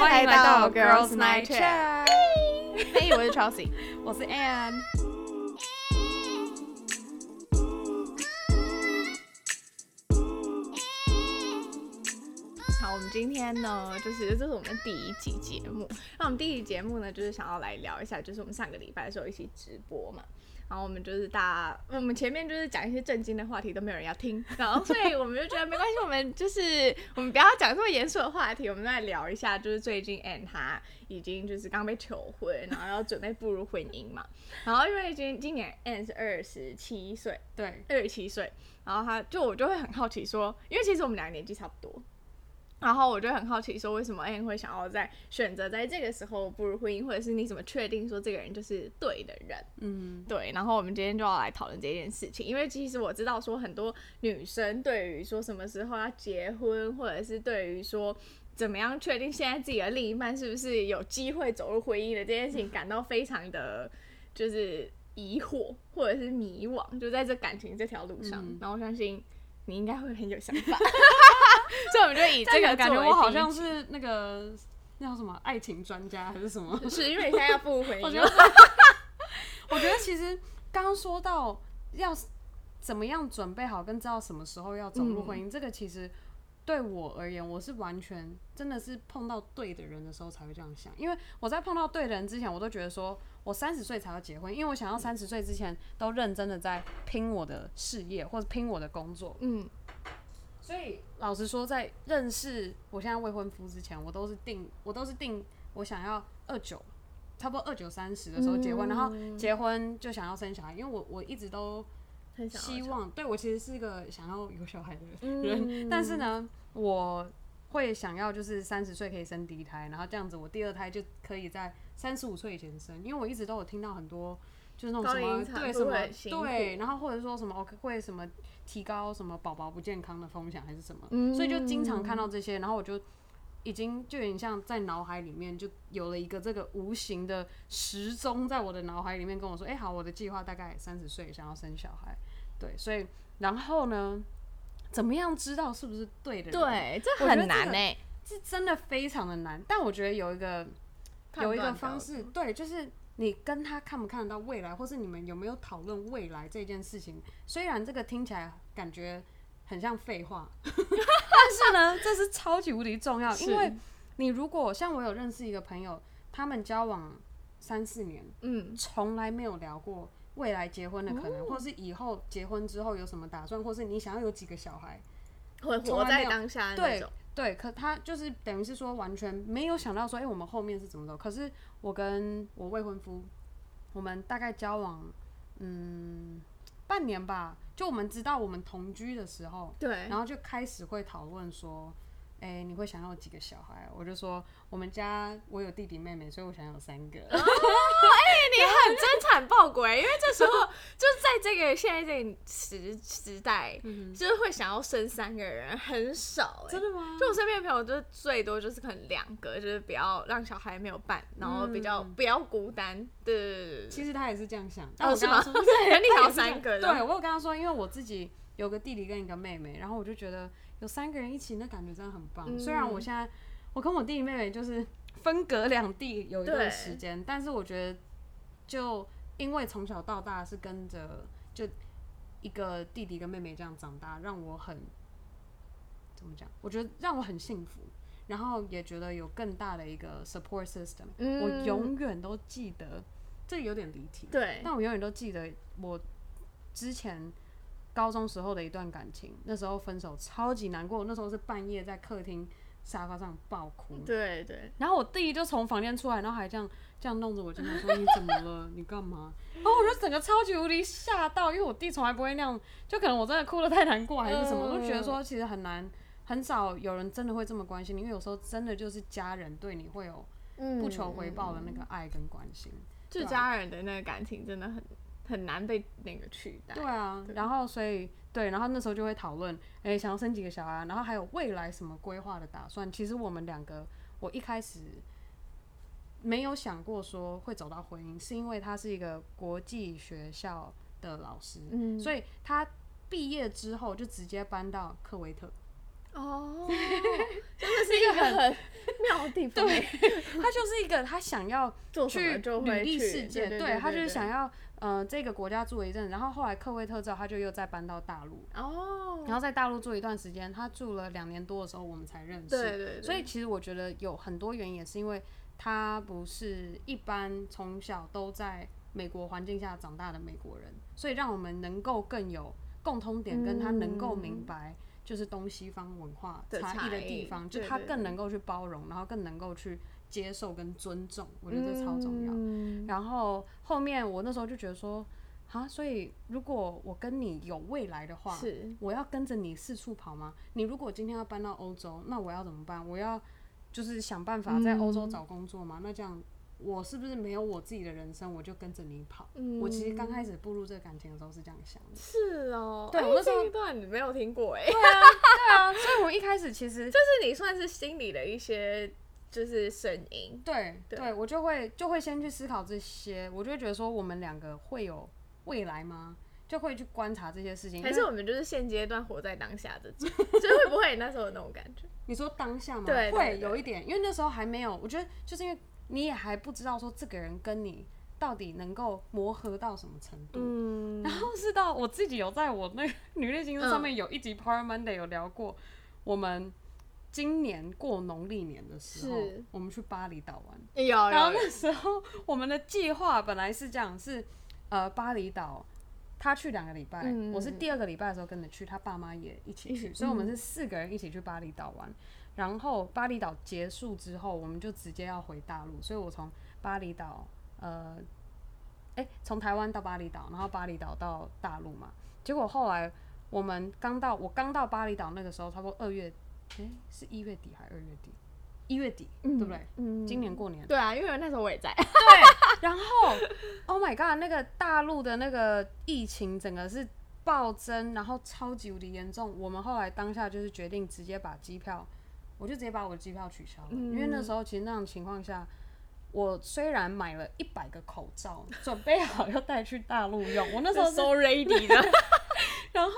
欢迎来到 Girls Night Chat。嘿，我是 Chelsea。我是 Ann。好，我们今天呢，就是这是我们第一集节目。那我们第一集节目呢，就是想要来聊一下，就是我们上个礼拜的时候一起直播嘛。然后我们就是大，我们前面就是讲一些震惊的话题，都没有人要听。然后所以我们就觉得没关系，我们就是我们不要讲这么严肃的话题，我们再聊一下，就是最近 Ann 他已经就是刚被求婚，然后要准备步入婚姻嘛。然后因为今今年 Ann 是二十七岁，对，二十七岁，然后他就我就会很好奇说，因为其实我们两个年纪差不多。然后我就很好奇，说为什么 Ann 会想要在选择在这个时候步入婚姻，或者是你怎么确定说这个人就是对的人？嗯，对。然后我们今天就要来讨论这件事情，因为其实我知道说很多女生对于说什么时候要结婚，或者是对于说怎么样确定现在自己的另一半是不是有机会走入婚姻的这件事情，感到非常的就是疑惑或者是迷惘，就在这感情这条路上。然后我相信你应该会很有想法。所以我们就以 这个感觉，我好像是那个那叫什么爱情专家还是什么？是因为你现在要步入婚姻。我觉得，我觉得其实刚刚说到要怎么样准备好，跟知道什么时候要走入婚姻，这个其实对我而言，我是完全真的是碰到对的人的时候才会这样想。因为我在碰到对的人之前，我都觉得说我三十岁才要结婚，因为我想要三十岁之前都认真的在拼我的事业或者拼我的工作。嗯。所以老实说，在认识我现在未婚夫之前，我都是定，我都是定我想要二九，差不多二九三十的时候结婚，然后结婚就想要生小孩，因为我我一直都希望，对我其实是一个想要有小孩的人，但是呢，我会想要就是三十岁可以生第一胎，然后这样子我第二胎就可以在三十五岁以前生，因为我一直都有听到很多就是那种什么对什么对，然后或者说什么会什么。提高什么宝宝不健康的风险还是什么，所以就经常看到这些，然后我就已经就有点像在脑海里面就有了一个这个无形的时钟，在我的脑海里面跟我说：“哎，好，我的计划大概三十岁想要生小孩。”对，所以然后呢，怎么样知道是不是对的？对，这很难呢，是真的非常的难。但我觉得有一个有一个方式，对，就是。你跟他看不看得到未来，或是你们有没有讨论未来这件事情？虽然这个听起来感觉很像废话，但是呢，这是超级无敌重要。因为你如果像我有认识一个朋友，他们交往三四年，嗯，从来没有聊过未来结婚的可能，或是以后结婚之后有什么打算，或是你想要有几个小孩，会活在当下那种。对，可他就是等于是说完全没有想到说，哎，我们后面是怎么走？可是我跟我未婚夫，我们大概交往嗯半年吧，就我们知道我们同居的时候，对，然后就开始会讨论说。哎，你会想要几个小孩？我就说我们家我有弟弟妹妹，所以我想要三个。哎，你很真产报国，因为这时候就是在这个现在这个时时代，就是会想要生三个人很少。真的吗？就我身边的朋友，就是最多就是可能两个，就是不要让小孩没有伴，然后比较不要孤单。对对对其实他也是这样想。哦，是吗？对，你想要三个。对，我有跟他说，因为我自己有个弟弟跟一个妹妹，然后我就觉得。有三个人一起，那感觉真的很棒。虽然我现在我跟我弟弟妹妹就是分隔两地有一段时间，但是我觉得就因为从小到大是跟着就一个弟弟跟妹妹这样长大，让我很怎么讲？我觉得让我很幸福，然后也觉得有更大的一个 support system。我永远都记得，这有点离题，对，但我永远都记得我之前。高中时候的一段感情，那时候分手超级难过，那时候是半夜在客厅沙发上爆哭。对对。然后我弟就从房间出来，然后还这样这样弄着我肩膀说：“你怎么了？你干嘛？”然后我就整个超级无敌吓到，因为我弟从来不会那样，就可能我真的哭的太难过还是什么，我就觉得说其实很难，很少有人真的会这么关心你，因为有时候真的就是家人对你会有不求回报的那个爱跟关心，就家人的那个感情真的很。很难被那个取代。对啊，然后所以对，然后那时候就会讨论，哎，想要生几个小孩，然后还有未来什么规划的打算。其实我们两个，我一开始没有想过说会走到婚姻，是因为他是一个国际学校的老师，嗯，所以他毕业之后就直接搬到科威特。哦，真的是一个很妙的地方。对。他就是一个他想要做去就会去履历世界，对对他就是想要呃这个国家住了一阵子，然后后来科威特之后，他就又再搬到大陆，哦，然后在大陆住一段时间，他住了两年多的时候，我们才认识。对对对，所以其实我觉得有很多原因，也是因为他不是一般从小都在美国环境下长大的美国人，所以让我们能够更有共通点，跟他能够明白就是东西方文化差异的地方，就他更能够去包容，然后更能够去接受跟尊重，我觉得这超重要。嗯然后后面我那时候就觉得说，啊，所以如果我跟你有未来的话，是我要跟着你四处跑吗？你如果今天要搬到欧洲，那我要怎么办？我要就是想办法在欧洲找工作吗？那这样我是不是没有我自己的人生，我就跟着你跑？我其实刚开始步入这个感情的时候是这样想的。是哦，哎对我这一段你没有听过哎，对啊，对啊，所以我一开始其实 就是你算是心里的一些就是声音，对对对我就会就会先去思考这些，我就会觉得说我们两个会有未来吗？就会去观察这些事情。还是我们就是现阶段活在当下这种，所以会不会那时候有那种感觉？你说当下吗？对对会对有一点，因为那时候还没有，我觉得就是因为你也还不知道说这个人跟你到底能够磨合到什么程度。嗯，然后是到我自己有在我那个女力星座上面有一集 Power Monday 有聊过，我们今年过农历年的时候，我们去巴厘岛玩。有然后那时候我们的计划本来是这样，是呃巴厘岛。他去两个礼拜，嗯我是第二个礼拜的时候跟着去，他爸妈也一起去，所以我们嗯是四个人一起去巴厘岛玩。然后巴厘岛结束之后，我们就直接要回大陆，所以我从巴厘岛，呃，哎、从台湾到巴厘岛，然后巴厘岛到大陆嘛。结果后来我们刚到，我刚到巴厘岛那个时候，差不多二月，哎、是一月底还是二月底？一月底，对不对？嗯。今年过年，对啊，因为那时候我也在，对然后，Oh my god，那个大陆的那个疫情整个是暴增，然后超级无敌严重。我们后来当下就是决定直接把机票，我就直接把我的机票取消了，因为那时候其实那种情况下，我虽然买了一百个口罩，准备好要带去大陆用，我那时候是 so ready 的，然后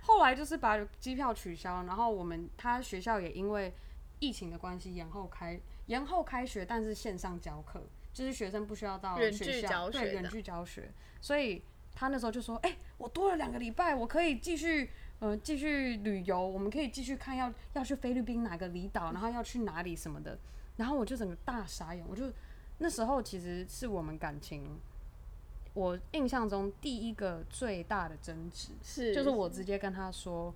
后来就是把机票取消，然后我们他学校也因为疫情的关系延后开延后开学，但是线上教课，就是学生不需要到远学校对远距教学，所以他那时候就说：“哎、我多了两个礼拜，我可以继续呃继续旅游，我们可以继续看要要去菲律宾哪个离岛，然后要去哪里什么的。”然后我就整个大傻眼，我就那时候其实是我们感情。我印象中第一个最大的争执，是就是我直接跟他说，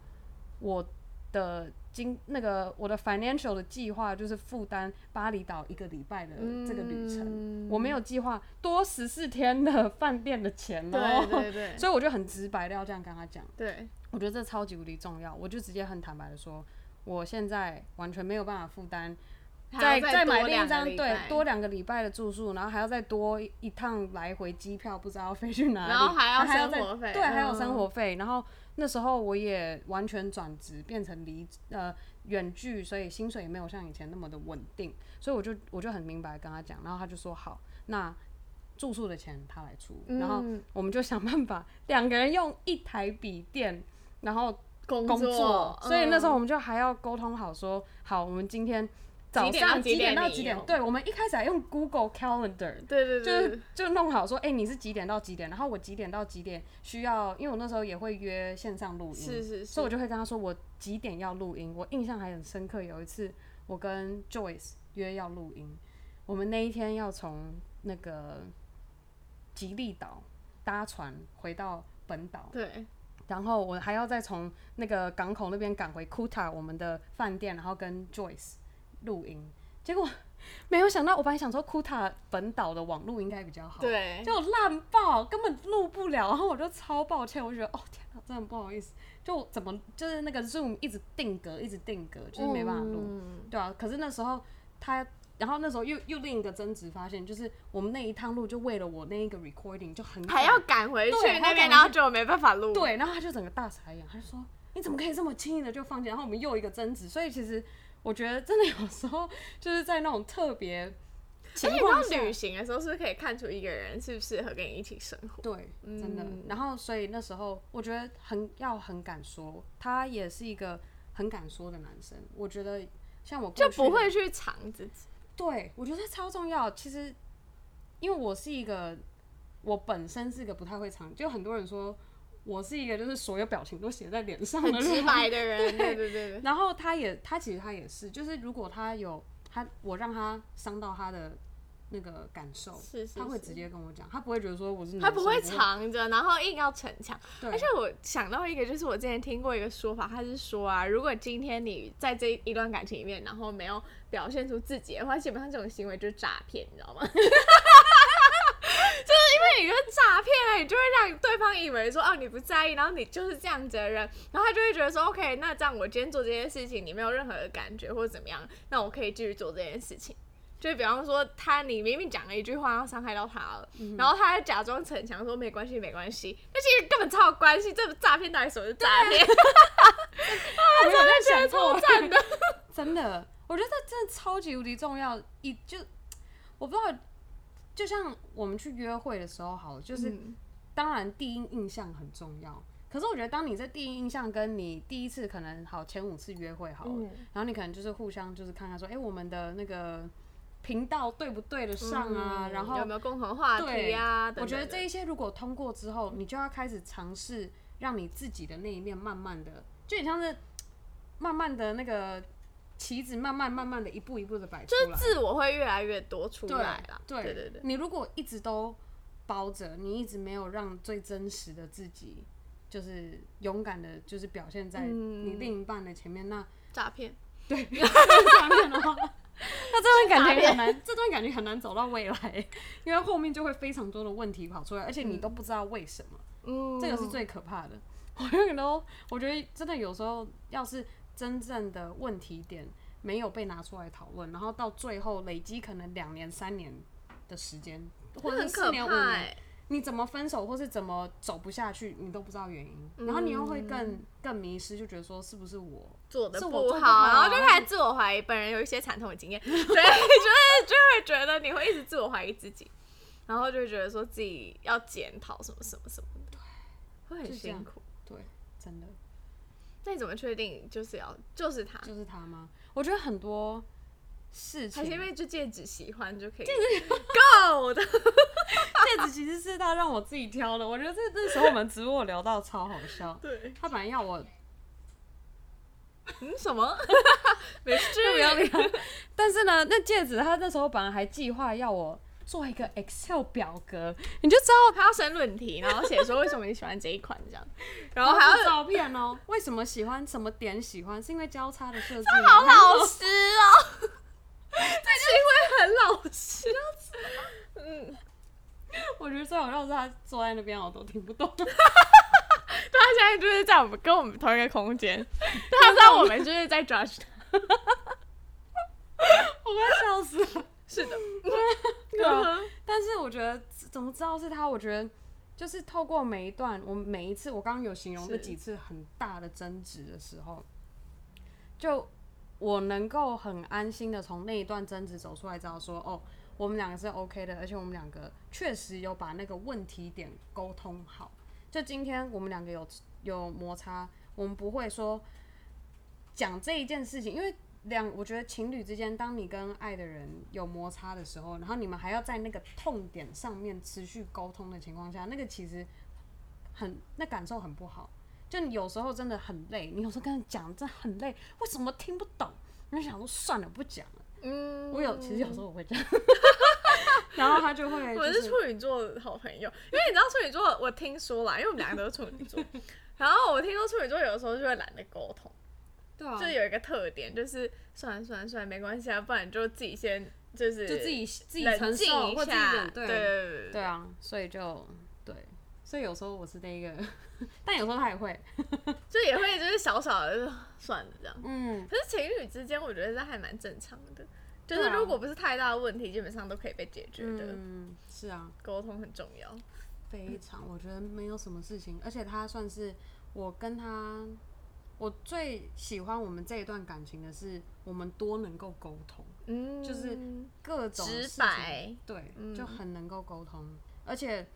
我的经那个我的 financial 的计划就是负担巴厘岛一个礼拜的这个旅程，嗯我没有计划多十四天的饭店的钱哦。对对对所以我就很直白的要这样跟他讲，对，我觉得这超级无敌重要，我就直接很坦白的说，我现在完全没有办法负担再再买另一张对多两个礼拜的住宿，然后还要再多一一趟来回机票，不知道要飞去哪里，然后还要生活费对，还有生嗯活费。然后那时候我也完全转职变成离呃远距，所以薪水也没有像以前那么的稳定，所以我就我就很明白跟他讲，然后他就说好，那住宿的钱他来出，然后嗯我们就想办法两个人用一台笔电，然后工工作，所以那时候嗯我们就还要沟通好说，好，我们今天早上几几点点到几点？对，我们一开始还用 Google Calendar，对对对。就是就弄好说，哎、你是几点到几点，然后我几点到几点需要，因为我那时候也会约线上录音，是是是，所以我就会跟他说我几点要录音。我印象还很深刻，有一次我跟 Joyce 约要录音，我们那一天要从那个吉利岛搭船回到本岛，对然后我还要再从那个港口那边赶回 Kuta 我们的饭店，然后跟 Joyce 录音。结果没有想到，我本来想说 Kuta 本岛的网络应该比较好，对，就烂爆，根本录不了。然后我就超抱歉，我就觉得哦天哪，真的不好意思，就怎么就是那个 Zoom 一直定格，一直定格，就是没办法录，嗯对啊。可是那时候他。然后那时候又又另一个争执发现，就是我们那一趟路就为了我那一个 recording 就很还要赶回去那边，然后就没办法录。对，然后他就整个大傻眼，他就说：“你怎么可以这么轻易的就放弃？”然后我们又一个争执，所以其实我觉得真的有时候就是在那种特别情而且况下，你知道旅行的时候，是不是可以看出一个人适不适合跟你一起生活？对，真的。嗯然后所以那时候我觉得很要很敢说，他也是一个很敢说的男生。我觉得像我就不会去藏自己。对，我觉得超重要。其实，因为我是一个，我本身是一个不太会藏，就很多人说我是一个就是所有表情都写在脸上的很直。白的人，对对对对，然后他也，他其实他也是，就是如果他有他，我让他伤到他的那个感受，是是是他会直接跟我讲，他不会觉得说我是他不会，藏着，然后硬要逞强。而且我想到一个，就是我之前听过一个说法，他是说啊，如果今天你在这一段感情里面，然后没有表现出自己的话，基本上这种行为就是诈骗，你知道吗？就是因为你就是诈骗啊，你就会让对方以为说哦你不在意，然后你就是这样子的人，然后他就会觉得说 OK，那这样我今天做这件事情你没有任何的感觉或者怎么样，那我可以继续做这件事情。就比方说他，你明明讲了一句话要伤害到他了，然后他还假装逞强说没关系没关系，那其实根本超有关系，这诈骗到底什么是诈骗？我没有在想超过，赞的。真的，我觉得这真的超级无敌重要。一就我不知道，就像我们去约会的时候，好了，就是、嗯当然第一印象很重要。可是我觉得，当你在第一印象跟你第一次可能好前五次约会好了，嗯然后你可能就是互相就是看看说，哎、我们的那个频道对不对得上啊？嗯然后有没有共同话题啊？我觉得这一些如果通过之后，你就要开始尝试让你自己的那一面慢慢的，就很像是慢慢的那个棋子，慢慢慢慢的一步一步的摆出来。自我会越来越多出对来啦。对对对对，你如果一直都包着，你一直没有让最真实的自己，就是勇敢的，就是表现在嗯你另一半的前面，那诈骗。对 诈骗的话，那这段感情很难，这段感情很难走到未来，因为后面就会非常多的问题跑出来，而且你都不知道为什么。嗯，这个是最可怕的。我永远都，我觉得真的有时候，要是真正的问题点没有被拿出来讨论，然后到最后累积可能两年、三年的时间，或者是四年、五年，欸。你怎么分手或是怎么走不下去，你都不知道原因，然后你又会更更迷失，就觉得说是不是我做的不好，然后就啊开始自我怀疑。本人有一些惨痛的经验，对，就是就会觉得你会一直自我怀疑自己，然后就觉得说自己要检讨什么什么什么的，会很辛苦。对，真的那你怎么确定就是要就是他？就是他吗？我觉得很多事情还是因为就戒指喜欢就可以戒指 go 的？戒指其实是他让我自己挑的，我觉得这那时候我们直播聊到超好笑。对，他本来要我嗯，什么？没事，不要脸。但是呢，那戒指他那时候本来还计划要我做一个 Excel 表格，你就知道他要审论题，然后写说为什么你喜欢这一款这样，然后还要照片哦。为什么喜欢什么点喜欢？是因为交叉的设计他？好老实哦，这行为很老实。嗯，我觉得最好笑是他坐在那边，我都听不懂。对他现在就是在我们跟我们同一个空间，他知道我们就是在 judge 他。我快笑死了。是的，对啊，但是我觉得怎么知道是他？我觉得就是透过每一段，我们每一次，我刚刚有形容那是几次很大的争执的时候，就我能够很安心的从那一段争执走出来，知道说哦，我们两个是 OK 的，而且我们两个确实有把那个问题点沟通好。就今天我们两个有有摩擦，我们不会说讲这一件事情，因为两，我觉得情侣之间，当你跟爱的人有摩擦的时候，然后你们还要在那个痛点上面持续沟通的情况下，那个其实很那感受很不好。就你有时候真的很累，你有时候跟他讲真的很累，为什么听不懂？你就想说算了，不讲了。嗯，我有，其实有时候我会这样，然后他就会、我就是处女座的好朋友，因为你知道处女座，我听说啦，因为我们两个都是处女座，然后我听说处女座有的时候就会懒得沟通，对啊，就是有一个特点，就是算了算了算了，没关系啊，不然就自己先就是就自己自己冷承受或自己下，忍，对。对啊，所以就对，所以有时候我是那个，但有时候他也会，就也会就是小小的就算了这样。嗯，可是情侣之间，我觉得这还蛮正常的，就是如果不是太大的问题，基本上都可以被解决的。嗯，是啊，沟通很重要。非常，我觉得没有什么事情，而且他算是我跟他，我最喜欢我们这一段感情的是，我们多能够沟通，嗯，就是各种直白，对，嗯就很能够沟通，而且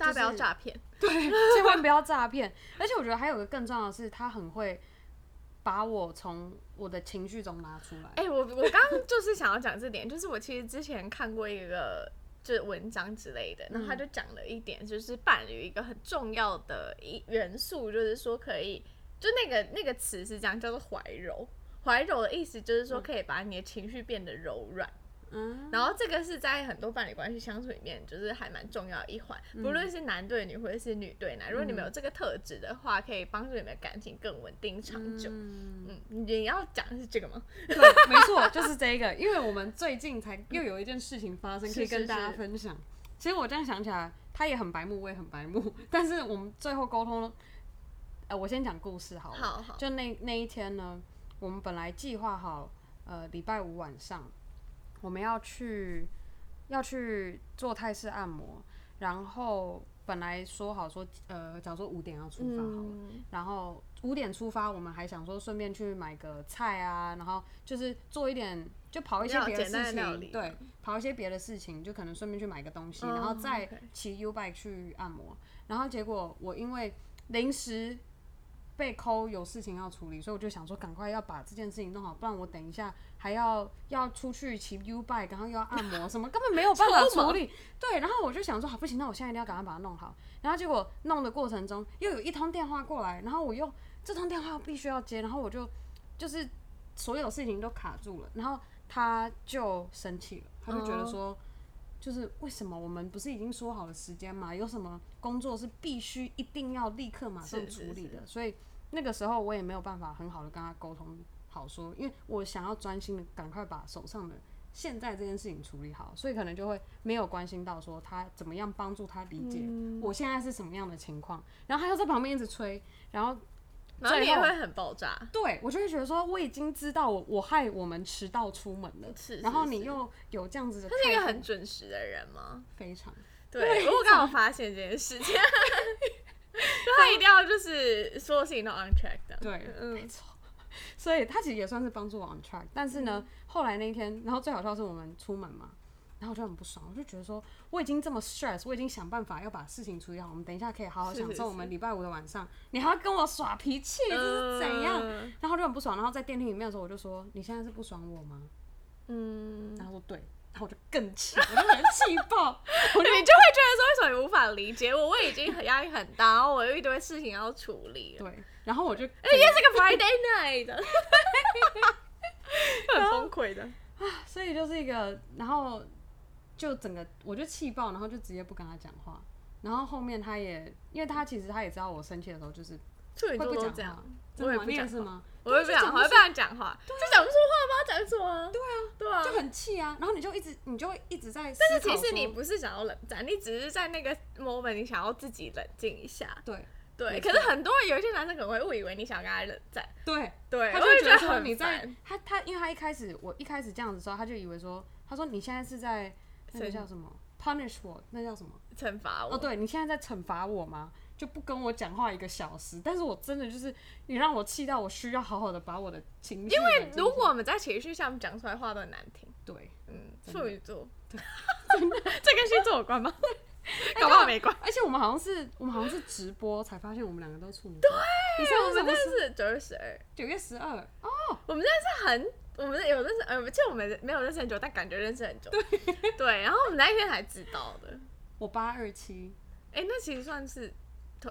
大家不要诈骗。对千万不要诈骗。而且我觉得还有个更重要的是，他很会，把我从我的情绪中拉出来。哎、我我刚刚就是想要讲这点，就是我其实之前看过一个就是文章之类的，然后他就讲了一点，就是伴侣一个很重要的一元素，就是说可以，就那个那个词是这样，叫做怀柔。怀柔的意思就是说可以把你的情绪变得柔软。嗯，然后这个是在很多伴侣关系相处里面，就是还蛮重要的一环，不论是男对女或者是女对男，如果你们有这个特质的话，可以帮助你们的感情更稳定长久。嗯，嗯，你要讲的是这个吗？对，没错，就是这个。因为我们最近才又有一件事情发生，可以跟大家是分享。其实我这样想起来，他也很白目，我也很白目，但是我们最后沟通，呃，我先讲故事好了。好好，就那那一天呢，我们本来计划好，呃，礼拜五晚上我们要去要去做泰式按摩，然后本来说好说，呃，假如说五点要出发好了，嗯。然后五点出发，我们还想说顺便去买个菜啊，然后就是做一点，就跑一些别的比较简单事情，的料理。对，跑一些别的事情，就可能顺便去买个东西，哦然后再 OK 骑 U bike 去按摩。然后结果我因为临时被扣有事情要处理，所以我就想说赶快要把这件事情弄好，不然我等一下还要要出去骑 U bike，然后又要按摩 什么，根本没有办法处理。对，然后我就想说好不行，那我现在一定要赶快把它弄好。然后结果弄的过程中又有一通电话过来，然后我又这通电话必须要接，然后我就就是所有事情都卡住了，然后他就生气了，他就觉得说。就是为什么我们不是已经说好了时间嘛？有什么工作是必须一定要立刻马上处理的？所以那个时候我也没有办法很好的跟他沟通好说，因为我想要专心的赶快把手上的现在这件事情处理好，所以可能就会没有关心到说他怎么样帮助他理解嗯我现在是什么样的情况，然后他又在旁边一直催，然后然后你最后也会很爆炸，对我就会觉得说我已经知道我我害我们迟到出门了，是是然后你又有这样子的他是一个很准时的人吗？非常对，我刚好发现这件事情，就他一定要就是所有事情都 on track 的。对，嗯没错。所以他其实也算是帮助我 on track，但是嗯。呢，后来那一天，然后最好笑是我们出门嘛，然后我就很不爽，我就觉得说我已经这么 stress，我已经想办法要把事情处理好，我们等一下可以好好享受我们礼拜五的晚上，你还要跟我耍脾气，这是怎样？嗯然后就很不爽，然后在电梯里面的时候，我就说你现在是不爽我吗？嗯，然后说对，然后我就更气，我就很气爆，你就会觉得说为什么你无法理解我？我已经很压力很大，然后我有一堆事情要处理了。对，然后我就哎，又是个 Friday night，很崩溃的啊。所以就是一个，然后就整个我就气爆，然后就直接不跟他讲话。然后后面他也，因为他其实他也知道我生气的时候就是会不讲话？我也不讲是吗？我会不讲话，会不想讲话，就讲不出话，不知道讲什么。对啊，对啊，就很气啊，然后你就一直，你就一直在但是其实你不是想要冷战，你只是在那个 moment 你想要自己冷静一下。对对，可是很多有一些男生可能会误以为你想跟他冷战，对，对，他就会觉得说很你在他他，因为他一开始我一开始这样子的时候，他就以为说，他说你现在是在那个叫什么 punish 我，那叫什么？惩罚我。哦，对你现在在惩罚我吗？就不跟我讲话一个小时，但是我真的就是你让我气到我需要好好的把我的情绪，因为如果我们在情绪下面讲出来话都很难听，对，嗯，处女座，真的，这跟星座有关吗？搞不好没关。而且我们好像是我们好像是直播才发现我们两个都处女座，对，你知道我们什么真的是九月十二，九月十二。哦，我们真的是很，我们有认识，呃，其实我们没有认识很久，但感觉认识很久。对，对，然后我们那一天才知道的。我八二七，哎、那其实算是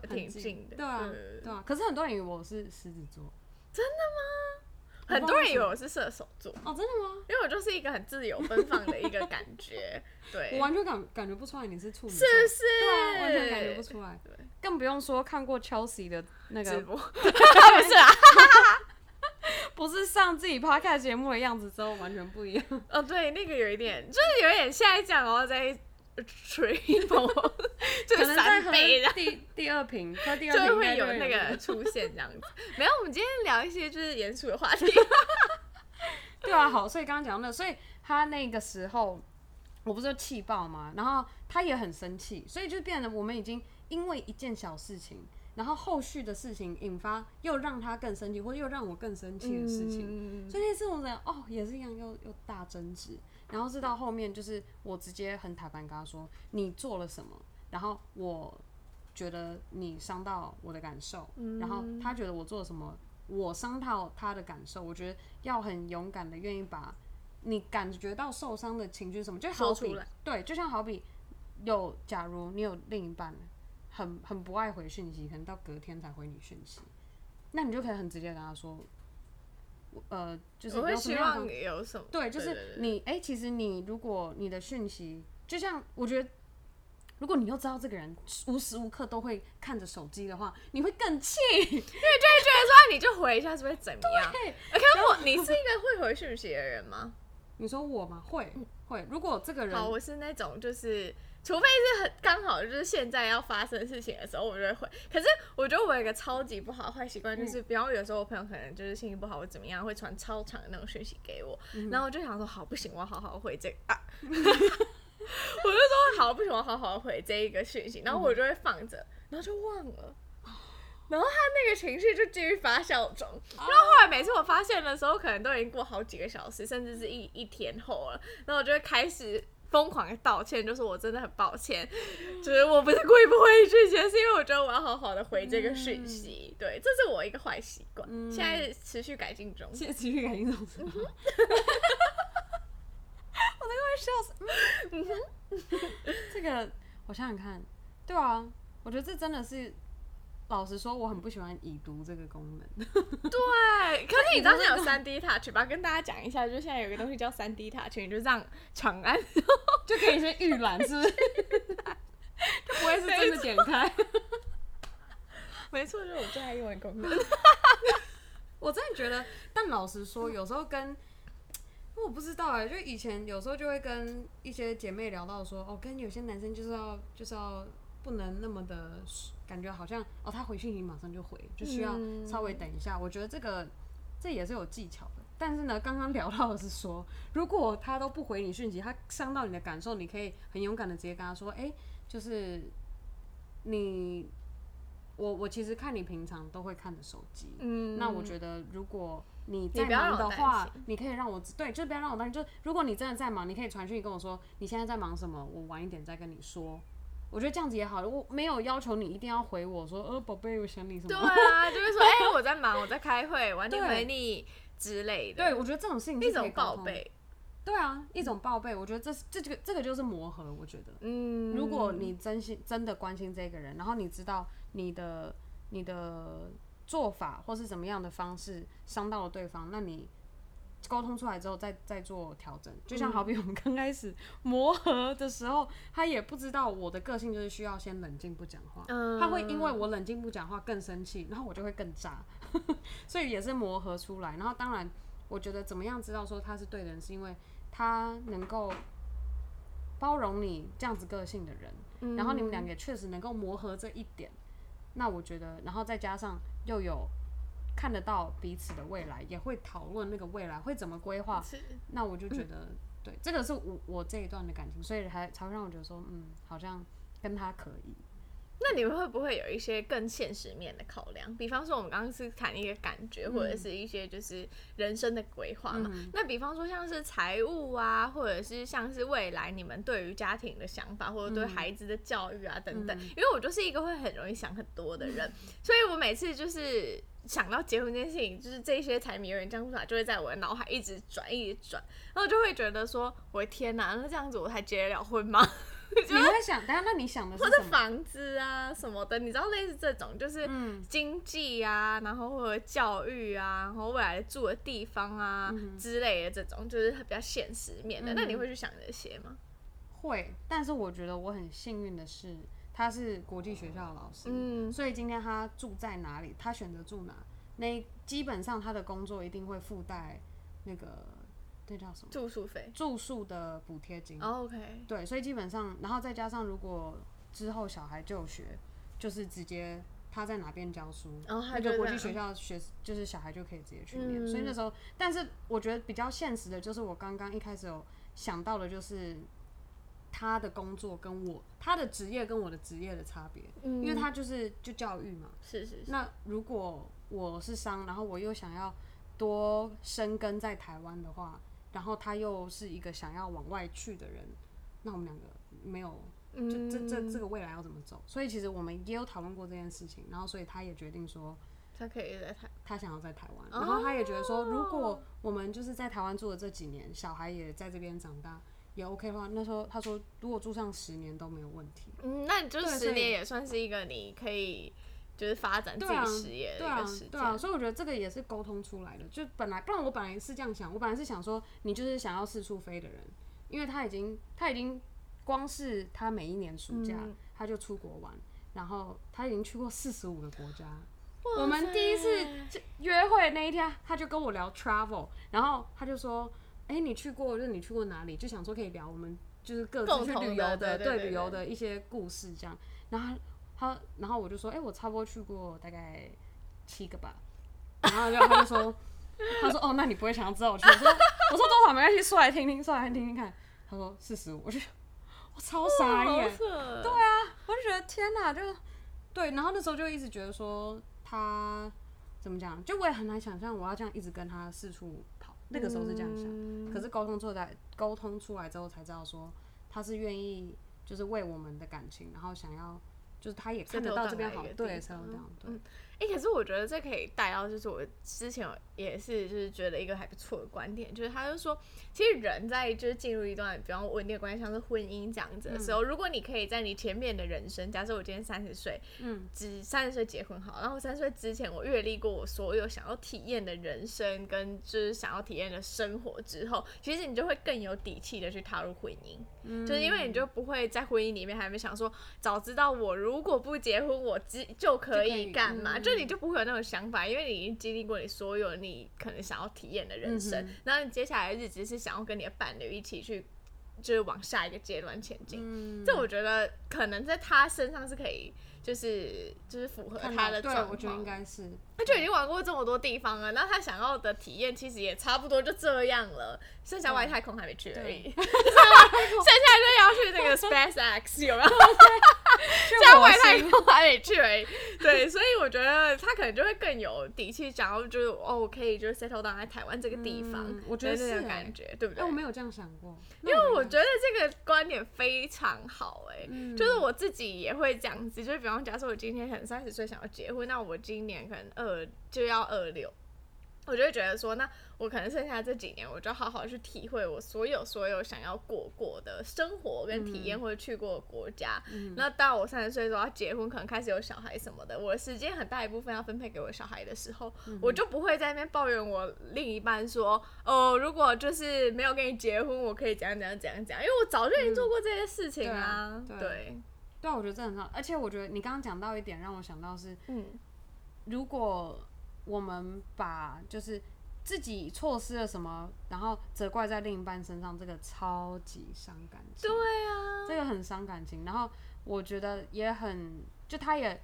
挺近的，对啊对对啊，可是很多人以为我是狮子座，真的吗很多人以为我是射手座，哦，真的吗？因为我就是一个很自由奔放的一个感觉，对，我完全感感觉不出来你是处女座，是不是？对啊，完全感觉不出来，对，更不用说看过 Chelsea 的那个，直播 不是啊，不是上自己 podcast 节目的样子之后完全不一样。哦，对，那个有一点，就是有一点现在讲，然后再 triple，就是可能在喝三倍的。第第二瓶，喝第二瓶就会会有那个 出现这样子，没有。我们今天聊一些就是严肃的话题，对啊，好，所以刚刚讲到那，所以他那个时候我不是气爆嘛，然后他也很生气，所以就变得我们已经因为一件小事情，然后后续的事情引发又让他更生气，或又让我更生气的事情，嗯所以那次我们哦也是一样，又又大争执，然后是到后面就是我直接很坦白跟他说你做了什么，然后我觉得你伤到我的感受，然后他觉得我做了什么我伤到他的感受，我觉得要很勇敢的愿意把你感觉到受伤的情绪什么，就好比对，就像好比有假如你有另一半很很不爱回讯息，可能到隔天才回你讯息，那你就可以很直接跟他说，我呃，就是我会希望有什么？对，就是你哎、其实你如果你的讯息，就像我觉得，如果你又知道这个人无时无刻都会看着手机的话，你会更气。因为就会觉得说你就回一下，是不是怎么样？对呃可是我，你是一个会回讯息的人吗？你说我吗？会会。如果这个人好，我是那种就是，除非是很刚好就是现在要发生事情的时候，我就会回。可是我觉得我有一个超级不好的坏习惯，就是比方有时候我朋友可能就是心情不好或怎么样，会传超长的那种讯息给我，然后我就想说好不行，我要好好回这个 啊。我就说好不行，我要好好回这一个讯息，然后我就会放着，然后就忘了。然后他那个情绪就继续发酵中，然后后来每次我发现的时候，可能都已经过好几个小时，甚至是一一天后了，然后我就会开始疯狂的道歉，就是我真的很抱歉，就是我不是故意不回讯息，是因为我觉得我要好好的回这个讯息，对，这是我一个坏习惯，现在持续改进中。现在持续感情这种事吗？我都快笑死。嗯 这个我想想看，对啊，我觉得这真的是。老实说，我很不喜欢已读这个功能。对，可是你知道现在有三 D touch 吧？跟大家讲一下，就现在有一个东西叫三 D touch，你就这样长按，就可以先预览，是不是？就不会是真的点开。没错，就是我最爱用的功能。我真的觉得，但老实说，有时候跟我不知道哎、就以前有时候就会跟一些姐妹聊到说，哦，跟有些男生就是要就是要不能那么的感觉好像哦，他回信息马上就回，就需要嗯稍微等一下。我觉得这个这也是有技巧的。但是呢，刚刚聊到的是说，如果他都不回你讯息，他伤到你的感受，你可以很勇敢的直接跟他说，哎、就是你，我我其实看你平常都会看着手机，嗯那我觉得如果你在忙的话心，你可以让我对，就是不要让我担心。就如果你真的在忙，你可以传讯息跟我说你现在在忙什么，我晚一点再跟你说。我觉得这样子也好，我没有要求你一定要回我说，呃，宝贝，我想你什么对么。啊，就是说，哎、我在忙，我在开会，晚点对回你之类的。对，我觉得这种事情一是可以种报。备。对啊，一种报备，我觉得这是这这个这个就是磨合。我觉得，嗯，如果你真心真的关心这个人，然后你知道你的你的做法或是怎么样的方式伤到了对方，那你沟通出来之后再再做调整。就像好比我们刚开始磨合的时候，他也不知道我的个性就是需要先冷静不讲话，嗯他会因为我冷静不讲话更生气，然后我就会更炸，所以也是磨合出来。然后当然，我觉得怎么样知道说他是对的人，是因为他能够包容你这样子个性的人，然后你们两个也确实能够磨合这一点。那我觉得，然后再加上又有看得到彼此的未来，也会讨论那个未来会怎么规划，那我就觉得，对，这个是我我这一段的感情，所以还才会让我觉得说，嗯，好像跟他可以。那你们会不会有一些更现实面的考量？比方说，我们刚刚是谈一个感觉，或者是一些就是人生的规划嘛。那比方说，像是财务啊，或者是像是未来你们对于家庭的想法，或者对孩子的教育啊等等。因为我就是一个会很容易想很多的人，所以我每次就是想到结婚这件事情，就是这些柴米油盐酱醋茶就会在我的脑海一直转，一直转，然后就会觉得说，我的天哪，那这样子我还结得了婚吗？你会想，但，那你想的是或者？房子啊什么的，你知道类似这种，就是嗯经济啊，然后或者教育啊，然后未来住的地方啊、嗯之类的这种，就是比较现实面的。那你会去想这些吗？会，但是我觉得我很幸运的是，他是国际学校的老师，嗯。所以今天他住在哪里，他选择住哪，那基本上他的工作一定会附带那个那叫什么？住宿费、住宿的补贴金。哦 OK，对，所以基本上，然后再加上如果之后小孩就学，就是直接他在哪边教书，然后他那就国际学校学就是小孩就可以直接去念。嗯所以那时候，但是我觉得比较现实的就是我刚刚一开始有想到的，就是他的工作跟我他的职业跟我的职业的差别，嗯。因为他就是就教育嘛。是是是，那如果我是商，然后我又想要多生根在台湾的话，然后他又是一个想要往外去的人，那我们两个没有，就这这这个未来要怎么走？所以其实我们也有讨论过这件事情，然后所以他也决定说，他可以在台，他想要在台湾，哦。然后他也觉得说，如果我们就是在台湾住的这几年，小孩也在这边长大，也 OK 的话，那时候他说，如果住上十年都没有问题。嗯，那你就十年也算是一个你可以就是发展自己事业的对啊一个时，间。对啊，所以我觉得这个也是沟通出来的。就本来，不然我本来是这样想，我本来是想说，你就是想要四处飞的人，因为他已经他已经光是他每一年暑假、嗯他就出国玩，然后他已经去过四十五个国家。我们第一次就约会那一天，他就跟我聊 travel，然后他就说：“哎、你去过，就是你去过哪里？”就想说可以聊我们就是各自去旅游的，的对旅游的一些故事这样。然后他他，然后我就说：“哎、我差不多去过大概七个吧。”然后就他就说：“ 他说哦，那你不会想要知道我去？”我说：“我说多少没关系，说来听听，说来听听看。”他说：“四十五。”我就我超傻好眼，扯，对啊，我就觉得天哪，就对，然后那时候就一直觉得说他怎么讲，就我也很难想象我要这样一直跟他四处跑，那个时候是这样想，嗯。可是沟通出来，沟通出来之后才知道说他是愿意就是为我们的感情，然后想要就是他也看得到这边好对来一个地方，settle 哎、可是我觉得这可以带到，就是我之前也是就是觉得一个还不错的观点，就是他就说，其实人在就是进入一段比较稳定的关系，像是婚姻这样子的时候，如果你可以在你前面的人生，假设我今天三十岁，嗯，只三十岁结婚好，然后三十岁之前我阅历过我所有想要体验的人生跟就是想要体验的生活之后，其实你就会更有底气的去踏入婚姻，嗯就是因为你就不会在婚姻里面还没想说，早知道我如果不结婚，我只就可以干嘛，嗯就你就不会有那种想法，因为你已经经历过你所有你可能想要体验的人生，嗯然后你接下来的日子是想要跟你的伴侣一起去。就是往下一个阶段前进，嗯这我觉得可能在他身上是可以，就是就是符合他的状，况。我觉得应该是，他就已经玩过这么多地方了，那他想要的体验其实也差不多就这样了，剩下外太空还没去而已，对。剩下就要去那个 SpaceX 有没有？现在 外太空还没去而已。对，所以我觉得他可能就会更有底气，想要就是哦，我可以就是 settle down 在台湾这个地方，嗯我觉得的那种感觉，对不哎、对？我没有这样想过，因为我觉得这个观点非常好、哎、嗯。就是我自己也会这样子，就是比方假设我今天可能三十岁想要结婚，那我今年可能二就要二六，我就会觉得说，那我可能剩下这几年，我就好好去体会我所有所有想要过过的生活跟体验，或者去过的国家。那到我三十岁的时候要结婚，可能开始有小孩什么的，我的时间很大一部分要分配给我小孩的时候，我就不会在那边抱怨我另一半说，哦，如果就是没有跟你结婚，我可以怎样怎样怎样怎样，因为我早就已经做过这些事情啊。对。啊对，我觉得这很好，而且我觉得你刚刚讲到一点，让我想到是，嗯，如果我们把就是自己错失了什么，然后责怪在另一半身上，这个超级伤感情。对啊，这个很伤感情。然后我觉得也很，就他也，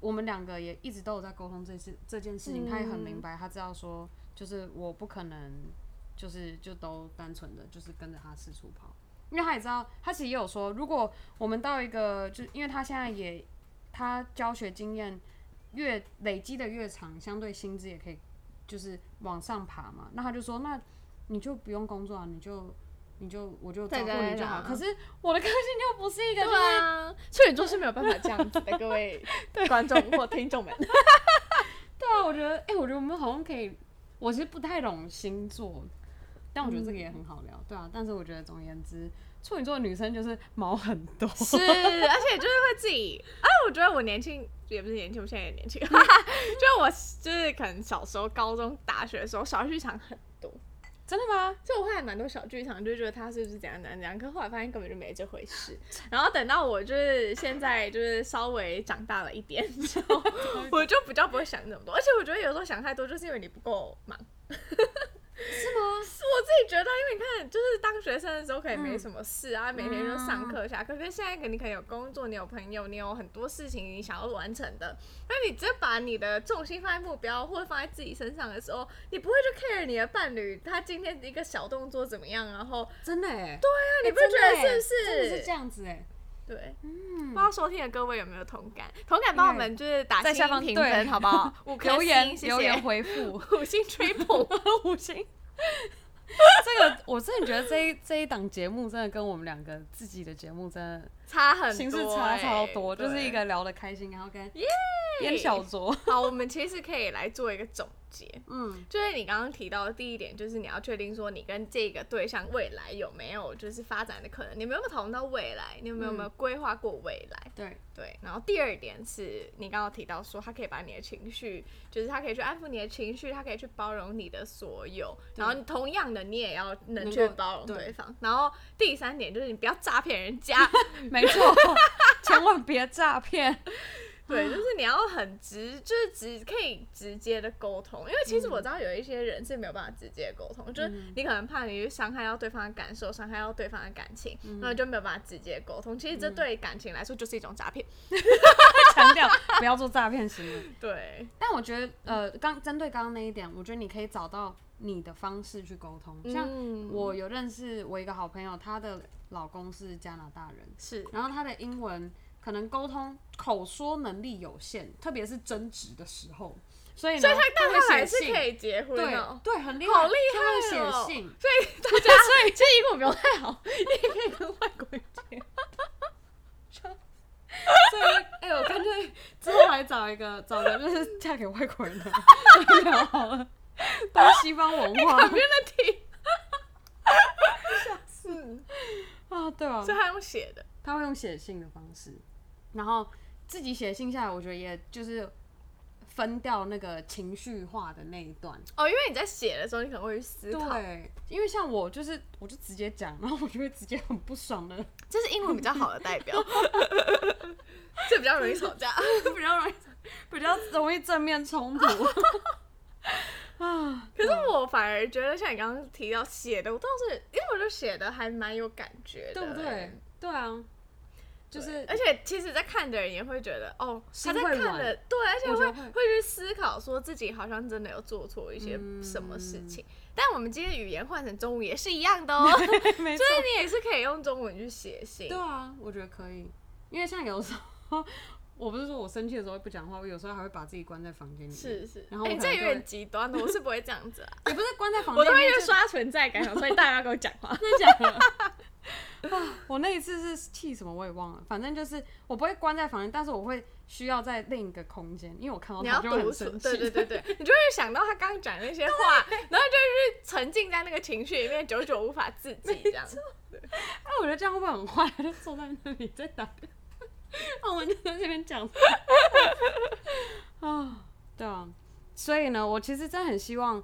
我们两个也一直都有在沟通这次这件事情，他也很明白，他知道说，就是我不可能，就是就都单纯的就是跟着他四处跑，因为他也知道，他其实也有说，如果我们到一个，就因为他现在也，他教学经验越累积的越长，相对薪资也可以就是往上爬嘛，那他就说，那你就不用工作啊，你就。你就我就照顾你就好，啊可是我的个性就不是一个就是对啊，处女座是没有办法这样子的，各位观众或听众们。对啊，我觉得，哎、我觉得我们好像可以，我其实不太懂星座，但我觉得这个也很好聊，对啊。但是我觉得总而言之，处女座的女生就是毛很多，是，而且就是会自己，啊，我觉得我年轻也不是年轻，我现在也年轻，就是我就是可能小时候、高中、大学的时候，小剧场很多，真的吗？就我会还蛮多小剧场，就觉得他是不是怎样怎样怎样，可后来发现根本就没这回事。然后等到我就是现在就是稍微长大了一点之后，我就比较不会想那么多，而且我觉得有时候想太多，就是因为你不够忙。是吗？是我自己觉得，因为你看，就是当学生的时候可以没什么事啊，每天就上课下课。可是现在可你可能有工作，你有朋友，你有很多事情你想要完成的。那你只把你的重心放在目标或者放在自己身上的时候，你不会去 care 你的伴侣他今天一个小动作怎么样，然后真的哎，对啊，你不觉得是不是？真的是这样子哎，对，嗯不知道收听的各位有没有同感？同感帮我们就是打在下方星评分好不好？五颗留言留言，回复 五星吹捧。五星。这个我真的觉得这一这一档节目真的跟我们两个自己的节目真的差很多、形式差超欸多，就是一对个聊得开心，然后跟耶！小酌，好，我们其实可以来做一个总结，嗯，就是你刚刚提到的第一点，就是你要确定说你跟这个对象未来有没有就是发展的可能，你们有没有讨论到未来，你有没有嗯。没有规划过未来？对，对，然后第二点是你刚刚提到说，他可以把你的情绪，就是他可以去安抚你的情绪，他可以去包容你的所有，然后同样的你也要能去包容对对方。然后第三点就是你不要诈骗人家，没错，千万别诈骗，对，就是你要很直，就是直可以直接的沟通，因为其实我知道有一些人是没有办法直接沟通，就是你可能怕你去伤害到对方的感受，伤害到对方的感情，然后就没有办法直接沟通。其实这对感情来说就是一种诈骗。强调不要做诈骗行为。对，但我觉得，呃，刚针对刚刚那一点，我觉得你可以找到你的方式去沟通。像嗯我有认识我一个好朋友，他的老公是加拿大人，是。然后他的英文可能沟通口说能力有限，特别是争执的时候，所以呢，所以他但会他还是可以结婚对哦。对，很厉害，好厉他会害哦写信，所以 大家，所以其实英文不用太好，你也可以跟外国人结。所以哎、我干脆之后来找一个找个就是嫁给外国人的来聊好了，都是西方文化。community。嗯，啊，对啊所，以他用写的，他会用写信的方式，然后自己写信下来，我觉得也就是分掉那个情绪化的那一段。哦，因为你在写的时候，你可能会去思考，对，因为像我就是我就直接讲，然后我就会直接很不爽的，这是英文比较好的代表，这比较容易吵架。比较容易比较容易正面冲突。啊，可是我反而觉得，像你刚刚提到写的，我倒是因为我觉得写的还蛮有感觉的，对不对？对啊，就是而且其实，在看的人也会觉得，哦，他在看的，对，而且会会会去思考，说自己好像真的有做错一些嗯什么事情。但我们今天语言换成中文也是一样的哦，没所以你也是可以用中文去写信对。啊，我觉得可以，因为像有时候，我不是说我生气的时候会不讲话，我有时候还会把自己关在房间里面，是是，然后哎、我可能就会这有点极端的，我是不会这样子啊，也不是关在房 我间里面，就都会去刷存在感，所以大家要跟我讲话。真的假的？啊，我那一次是气什么我也忘了，反正就是我不会关在房间，但是我会需要在另一个空间，因为我看到你他就很生气。对对对对，你就会想到他刚刚讲那些话，然后就是沉浸在那个情绪里面，久久无法自己这样。那我觉得这样会不会很坏？就坐在那里在打，那 我们就在这边讲。啊，对啊，所以呢，我其实真的很希望，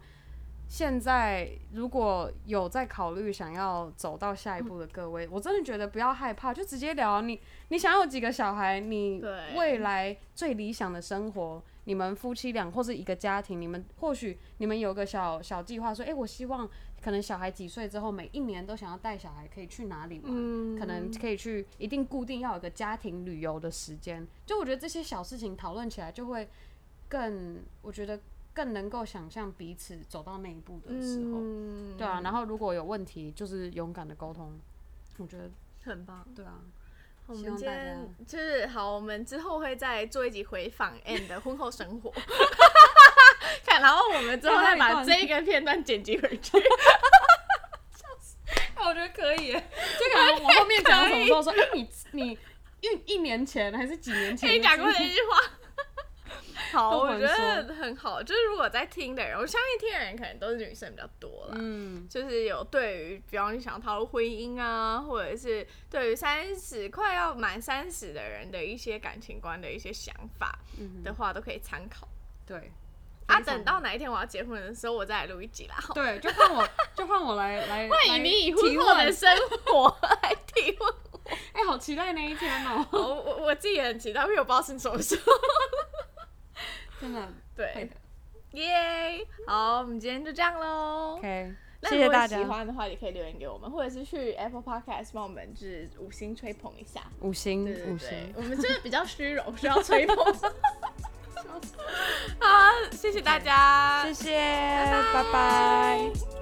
现在如果有在考虑想要走到下一步的各位，我真的觉得不要害怕，就直接聊你，你想要有几个小孩，你对未来最理想的生活。你们夫妻俩或是一个家庭，你们或许你们有个小小计划，说，哎、我希望可能小孩几岁之后，每一年都想要带小孩可以去哪里玩，嗯可能可以去一定固定要有个家庭旅游的时间。就我觉得这些小事情讨论起来，就会更，我觉得更能够想象彼此走到那一步的时候，嗯，对啊。然后如果有问题，就是勇敢的沟通，我觉得很棒。对啊，我们今天就是好，我们之后会再做一集回访 and 的 婚后生活，看，然后我们之后再把这个片段剪辑回去。那我觉得可以耶，就可能我后面讲什么时候说，哎、你你一一年前还是几年前跟你讲过的那句话。好，我觉得很好。就是如果在听的人，我相信听的人可能都是女生比较多了。嗯，就是有对于，比方你想踏入婚姻啊，或者是对于三十快要满三十的人的一些感情观的一些想法嗯的话，都可以参考。对。啊，等到哪一天我要结婚的时候，我再来录一集啦。对，就换我，就换我来来，欢来迎你以后的。生活来提问。哎、好期待那一天哦、我我我自己也很期待，因为我不知道是什么时候。真的。会对的，耶好，我们今天就这样喽。OK，那如果喜谢谢大家。欢的话，也可以留言给我们，或者是去 Apple Podcast 帮我们就是五星吹捧一下。五星，五星，，我们这个比较虚荣，需要吹捧。好，谢谢大家，谢谢，拜拜